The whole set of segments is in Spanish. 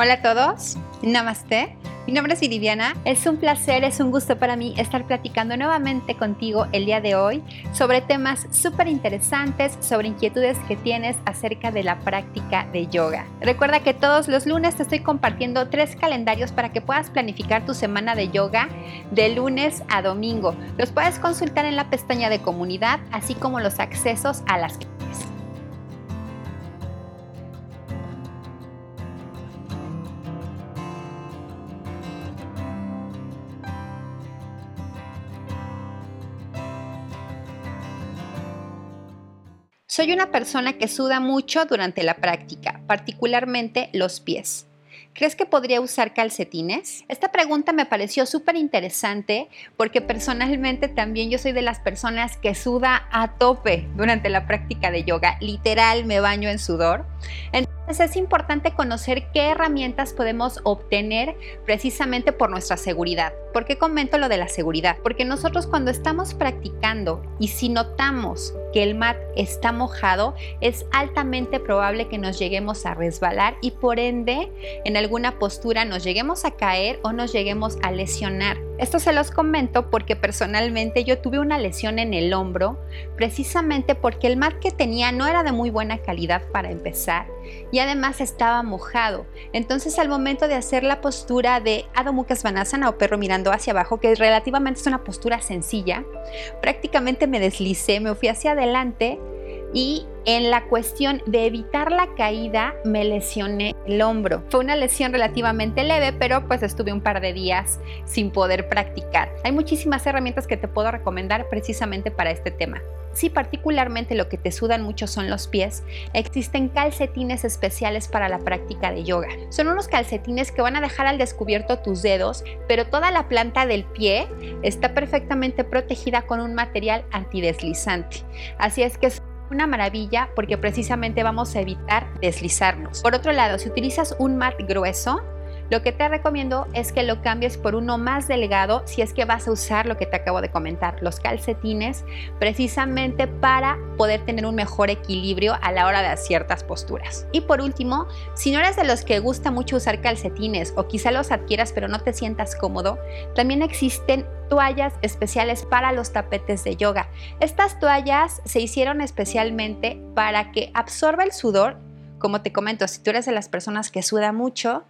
Hola a todos, Namaste. Mi nombre es Viviana. Es un placer, es un gusto para mí estar platicando nuevamente contigo el día de hoy sobre temas súper interesantes, sobre inquietudes que tienes acerca de la práctica de yoga. Recuerda que todos los lunes te estoy compartiendo tres calendarios para que puedas planificar tu semana de yoga de lunes a domingo. Los puedes consultar en la pestaña de comunidad, así como los accesos a las Soy una persona que suda mucho durante la práctica, particularmente los pies. ¿Crees que podría usar calcetines? Esta pregunta me pareció súper interesante porque personalmente también yo soy de las personas que suda a tope durante la práctica de yoga. Literal, me baño en sudor. Entonces es importante conocer qué herramientas podemos obtener precisamente por nuestra seguridad. ¿Por qué comento lo de la seguridad? Porque nosotros cuando estamos practicando y si notamos que el mat está mojado, es altamente probable que nos lleguemos a resbalar y por ende en alguna postura nos lleguemos a caer o nos lleguemos a lesionar. Esto se los comento porque personalmente yo tuve una lesión en el hombro precisamente porque el mat que tenía no era de muy buena calidad para empezar y además estaba mojado. Entonces al momento de hacer la postura de Adho Mukha o perro mirando hacia abajo, que relativamente es una postura sencilla, prácticamente me deslicé, me fui hacia adelante y en la cuestión de evitar la caída me lesioné el hombro. Fue una lesión relativamente leve, pero pues estuve un par de días sin poder practicar. Hay muchísimas herramientas que te puedo recomendar precisamente para este tema. Si particularmente lo que te sudan mucho son los pies, existen calcetines especiales para la práctica de yoga. Son unos calcetines que van a dejar al descubierto tus dedos, pero toda la planta del pie está perfectamente protegida con un material antideslizante. Así es que una maravilla porque precisamente vamos a evitar deslizarnos. Por otro lado, si utilizas un mat grueso, lo que te recomiendo es que lo cambies por uno más delgado si es que vas a usar lo que te acabo de comentar, los calcetines, precisamente para poder tener un mejor equilibrio a la hora de ciertas posturas. Y por último, si no eres de los que gusta mucho usar calcetines o quizá los adquieras pero no te sientas cómodo, también existen toallas especiales para los tapetes de yoga. Estas toallas se hicieron especialmente para que absorba el sudor. Como te comento, si tú eres de las personas que suda mucho,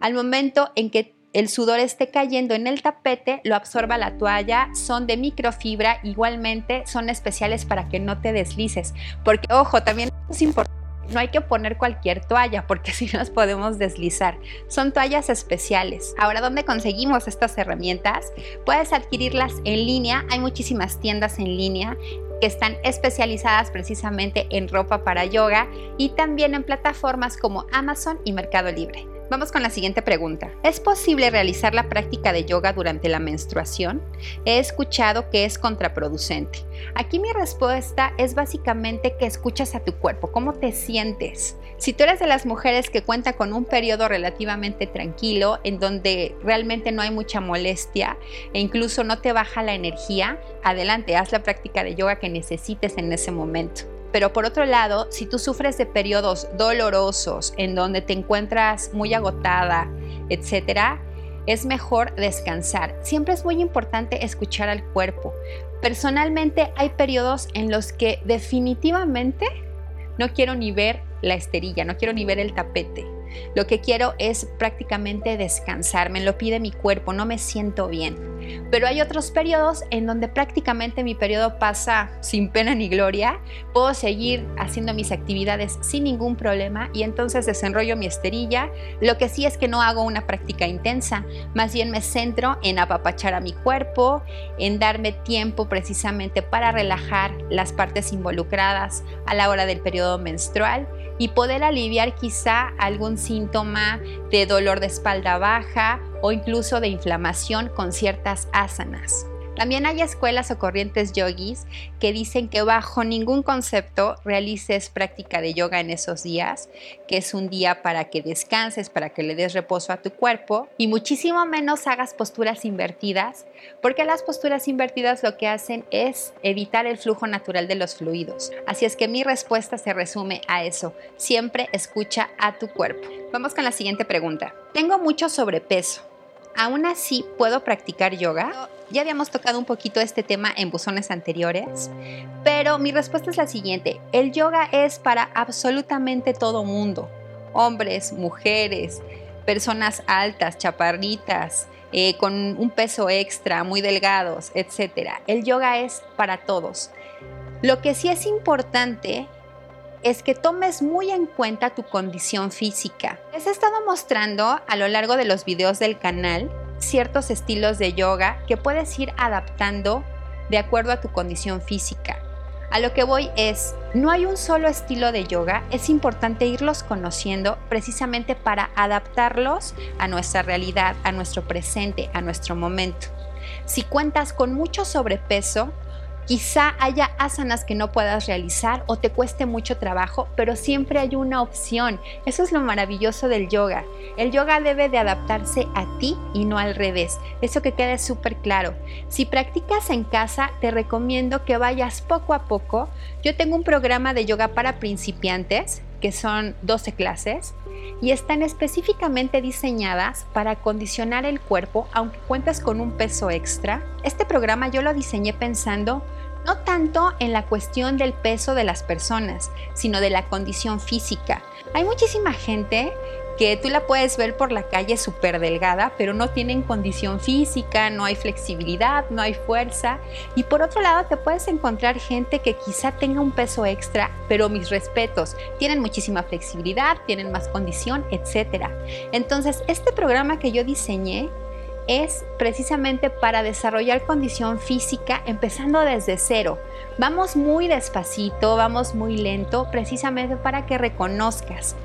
al momento en que el sudor esté cayendo en el tapete, lo absorba la toalla, son de microfibra, igualmente son especiales para que no te deslices. Porque, ojo, también es importante, no hay que poner cualquier toalla porque si nos podemos deslizar. Son toallas especiales. Ahora, ¿dónde conseguimos estas herramientas? Puedes adquirirlas en línea, hay muchísimas tiendas en línea que están especializadas precisamente en ropa para yoga y también en plataformas como Amazon y Mercado Libre. Vamos con la siguiente pregunta. ¿Es posible realizar la práctica de yoga durante la menstruación? He escuchado que es contraproducente. Aquí mi respuesta es básicamente que escuchas a tu cuerpo, cómo te sientes. Si tú eres de las mujeres que cuenta con un periodo relativamente tranquilo, en donde realmente no hay mucha molestia e incluso no te baja la energía, adelante, haz la práctica de yoga que necesites en ese momento. Pero por otro lado, si tú sufres de periodos dolorosos en donde te encuentras muy agotada, etcétera, es mejor descansar. Siempre es muy importante escuchar al cuerpo. Personalmente hay periodos en los que definitivamente no quiero ni ver la esterilla, no quiero ni ver el tapete. Lo que quiero es prácticamente descansar, me lo pide mi cuerpo, no me siento bien. Pero hay otros periodos en donde prácticamente mi periodo pasa sin pena ni gloria, puedo seguir haciendo mis actividades sin ningún problema y entonces desenrollo mi esterilla. Lo que sí es que no hago una práctica intensa, más bien me centro en apapachar a mi cuerpo, en darme tiempo precisamente para relajar las partes involucradas a la hora del periodo menstrual y poder aliviar quizá algún síntoma de dolor de espalda baja o incluso de inflamación con ciertas asanas. También hay escuelas o corrientes yogis que dicen que bajo ningún concepto realices práctica de yoga en esos días, que es un día para que descanses, para que le des reposo a tu cuerpo y muchísimo menos hagas posturas invertidas, porque las posturas invertidas lo que hacen es evitar el flujo natural de los fluidos. Así es que mi respuesta se resume a eso. Siempre escucha a tu cuerpo. Vamos con la siguiente pregunta. Tengo mucho sobrepeso. ¿Aún así puedo practicar yoga? Ya habíamos tocado un poquito este tema en buzones anteriores, pero mi respuesta es la siguiente. El yoga es para absolutamente todo mundo. Hombres, mujeres, personas altas, chaparritas, eh, con un peso extra, muy delgados, etc. El yoga es para todos. Lo que sí es importante es que tomes muy en cuenta tu condición física. Les he estado mostrando a lo largo de los videos del canal ciertos estilos de yoga que puedes ir adaptando de acuerdo a tu condición física. A lo que voy es, no hay un solo estilo de yoga, es importante irlos conociendo precisamente para adaptarlos a nuestra realidad, a nuestro presente, a nuestro momento. Si cuentas con mucho sobrepeso, Quizá haya asanas que no puedas realizar o te cueste mucho trabajo, pero siempre hay una opción. Eso es lo maravilloso del yoga. El yoga debe de adaptarse a ti y no al revés. Eso que quede súper claro. Si practicas en casa, te recomiendo que vayas poco a poco. Yo tengo un programa de yoga para principiantes que son 12 clases y están específicamente diseñadas para condicionar el cuerpo aunque cuentes con un peso extra. Este programa yo lo diseñé pensando no tanto en la cuestión del peso de las personas, sino de la condición física. Hay muchísima gente que tú la puedes ver por la calle súper delgada, pero no tienen condición física, no hay flexibilidad, no hay fuerza. Y por otro lado, te puedes encontrar gente que quizá tenga un peso extra, pero mis respetos, tienen muchísima flexibilidad, tienen más condición, etc. Entonces, este programa que yo diseñé es precisamente para desarrollar condición física empezando desde cero. Vamos muy despacito, vamos muy lento, precisamente para que reconozcas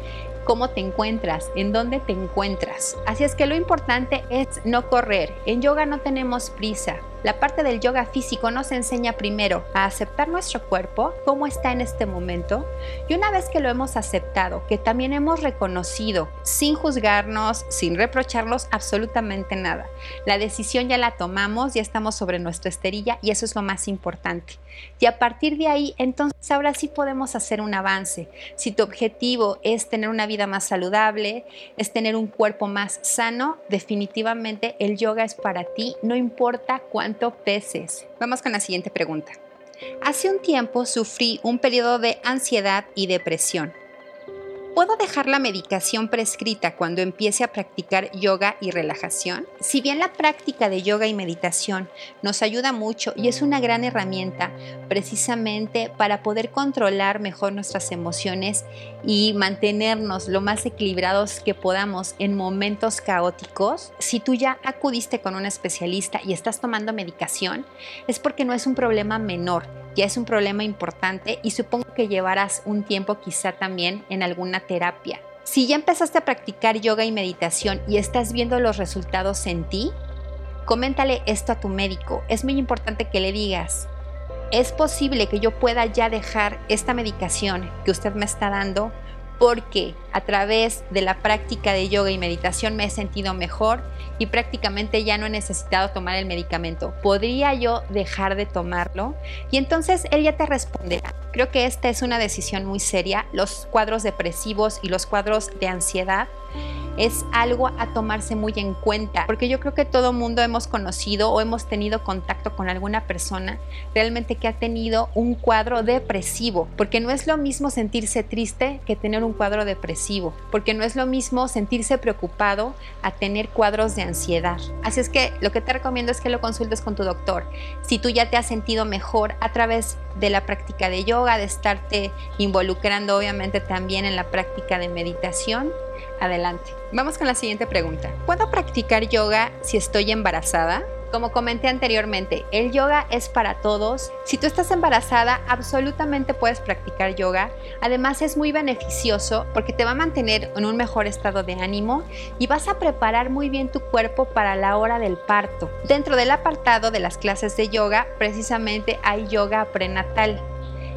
cómo te encuentras, en dónde te encuentras. Así es que lo importante es no correr. En yoga no tenemos prisa. La parte del yoga físico nos enseña primero a aceptar nuestro cuerpo, cómo está en este momento, y una vez que lo hemos aceptado, que también hemos reconocido, sin juzgarnos, sin reprocharnos absolutamente nada. La decisión ya la tomamos, ya estamos sobre nuestra esterilla y eso es lo más importante. Y a partir de ahí, entonces ahora sí podemos hacer un avance. Si tu objetivo es tener una vida más saludable, es tener un cuerpo más sano, definitivamente el yoga es para ti, no importa cuánto Vamos con la siguiente pregunta. Hace un tiempo sufrí un periodo de ansiedad y depresión. ¿Puedo dejar la medicación prescrita cuando empiece a practicar yoga y relajación? Si bien la práctica de yoga y meditación nos ayuda mucho y es una gran herramienta precisamente para poder controlar mejor nuestras emociones y mantenernos lo más equilibrados que podamos en momentos caóticos, si tú ya acudiste con un especialista y estás tomando medicación, es porque no es un problema menor, ya es un problema importante y supongo que llevarás un tiempo quizá también en alguna terapia. Si ya empezaste a practicar yoga y meditación y estás viendo los resultados en ti, coméntale esto a tu médico. Es muy importante que le digas, es posible que yo pueda ya dejar esta medicación que usted me está dando porque a través de la práctica de yoga y meditación me he sentido mejor y prácticamente ya no he necesitado tomar el medicamento. ¿Podría yo dejar de tomarlo? Y entonces él ya te responderá. Creo que esta es una decisión muy seria. Los cuadros depresivos y los cuadros de ansiedad es algo a tomarse muy en cuenta, porque yo creo que todo mundo hemos conocido o hemos tenido contacto con alguna persona realmente que ha tenido un cuadro depresivo, porque no es lo mismo sentirse triste que tener un cuadro depresivo, porque no es lo mismo sentirse preocupado a tener cuadros de ansiedad. Así es que lo que te recomiendo es que lo consultes con tu doctor. Si tú ya te has sentido mejor a través de la práctica de yoga, de estarte involucrando obviamente también en la práctica de meditación, adelante. Vamos con la siguiente pregunta. ¿Puedo practicar yoga si estoy embarazada? Como comenté anteriormente, el yoga es para todos. Si tú estás embarazada, absolutamente puedes practicar yoga. Además es muy beneficioso porque te va a mantener en un mejor estado de ánimo y vas a preparar muy bien tu cuerpo para la hora del parto. Dentro del apartado de las clases de yoga, precisamente hay yoga prenatal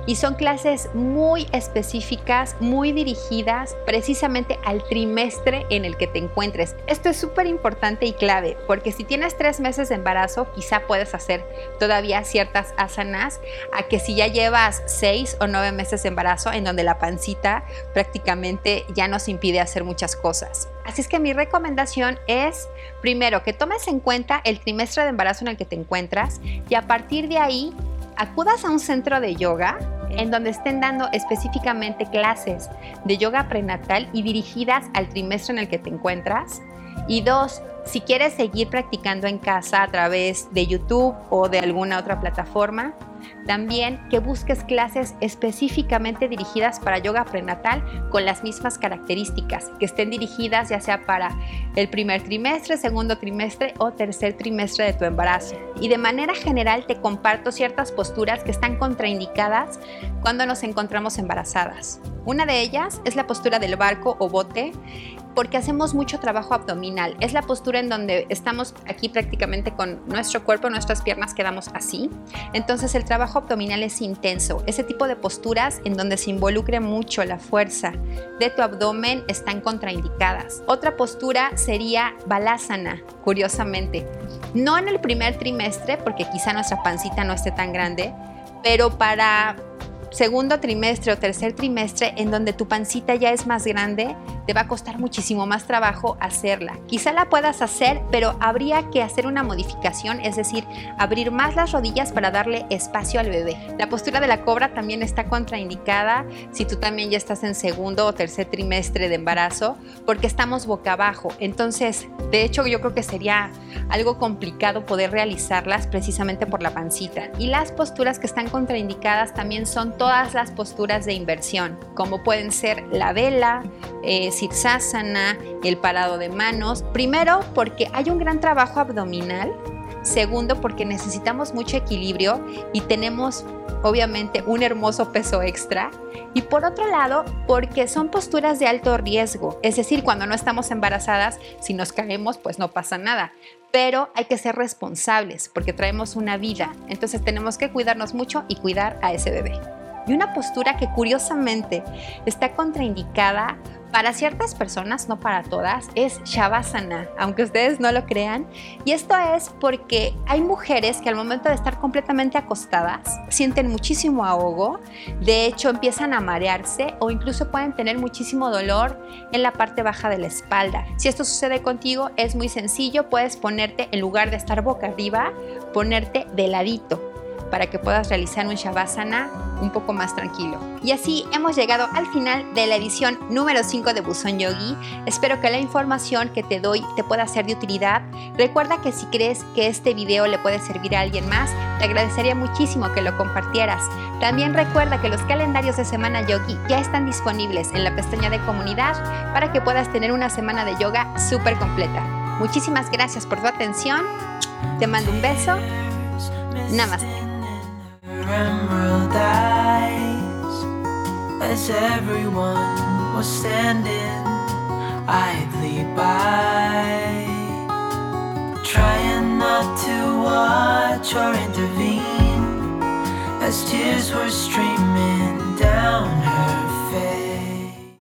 y son clases muy específicas, muy dirigidas precisamente al trimestre en el que te encuentres. Esto es súper importante y clave porque si tienes tres meses de embarazo quizá puedes hacer todavía ciertas asanas a que si ya llevas seis o nueve meses de embarazo en donde la pancita prácticamente ya nos impide hacer muchas cosas. Así es que mi recomendación es, primero, que tomes en cuenta el trimestre de embarazo en el que te encuentras y a partir de ahí acudas a un centro de yoga en donde estén dando específicamente clases de yoga prenatal y dirigidas al trimestre en el que te encuentras. Y dos, si quieres seguir practicando en casa a través de YouTube o de alguna otra plataforma, también que busques clases específicamente dirigidas para yoga prenatal con las mismas características, que estén dirigidas ya sea para el primer trimestre, segundo trimestre o tercer trimestre de tu embarazo. Y de manera general te comparto ciertas posturas que están contraindicadas cuando nos encontramos embarazadas. Una de ellas es la postura del barco o bote porque hacemos mucho trabajo abdominal. Es la postura en donde estamos aquí prácticamente con nuestro cuerpo, nuestras piernas quedamos así. Entonces el trabajo abdominal es intenso. Ese tipo de posturas en donde se involucre mucho la fuerza de tu abdomen están contraindicadas. Otra postura sería balasana, curiosamente. No en el primer trimestre, porque quizá nuestra pancita no esté tan grande, pero para segundo trimestre o tercer trimestre en donde tu pancita ya es más grande, te va a costar muchísimo más trabajo hacerla. Quizá la puedas hacer, pero habría que hacer una modificación, es decir, abrir más las rodillas para darle espacio al bebé. La postura de la cobra también está contraindicada si tú también ya estás en segundo o tercer trimestre de embarazo, porque estamos boca abajo. Entonces, de hecho, yo creo que sería algo complicado poder realizarlas precisamente por la pancita. Y las posturas que están contraindicadas también son todas las posturas de inversión, como pueden ser la vela, eh, el parado de manos. Primero, porque hay un gran trabajo abdominal. Segundo, porque necesitamos mucho equilibrio y tenemos obviamente un hermoso peso extra. Y por otro lado, porque son posturas de alto riesgo. Es decir, cuando no estamos embarazadas, si nos caemos, pues no pasa nada. Pero hay que ser responsables porque traemos una vida. Entonces tenemos que cuidarnos mucho y cuidar a ese bebé. Y una postura que curiosamente está contraindicada para ciertas personas, no para todas, es Shavasana, aunque ustedes no lo crean. Y esto es porque hay mujeres que al momento de estar completamente acostadas sienten muchísimo ahogo, de hecho empiezan a marearse o incluso pueden tener muchísimo dolor en la parte baja de la espalda. Si esto sucede contigo, es muy sencillo, puedes ponerte en lugar de estar boca arriba, ponerte de ladito para que puedas realizar un Shavasana un poco más tranquilo. Y así hemos llegado al final de la edición número 5 de Buzón Yogi. Espero que la información que te doy te pueda ser de utilidad. Recuerda que si crees que este video le puede servir a alguien más, te agradecería muchísimo que lo compartieras. También recuerda que los calendarios de Semana Yogi ya están disponibles en la pestaña de comunidad para que puedas tener una semana de yoga súper completa. Muchísimas gracias por tu atención. Te mando un beso. Namaste. Emerald eyes as everyone was standing idly by, trying not to watch or intervene. As tears were streaming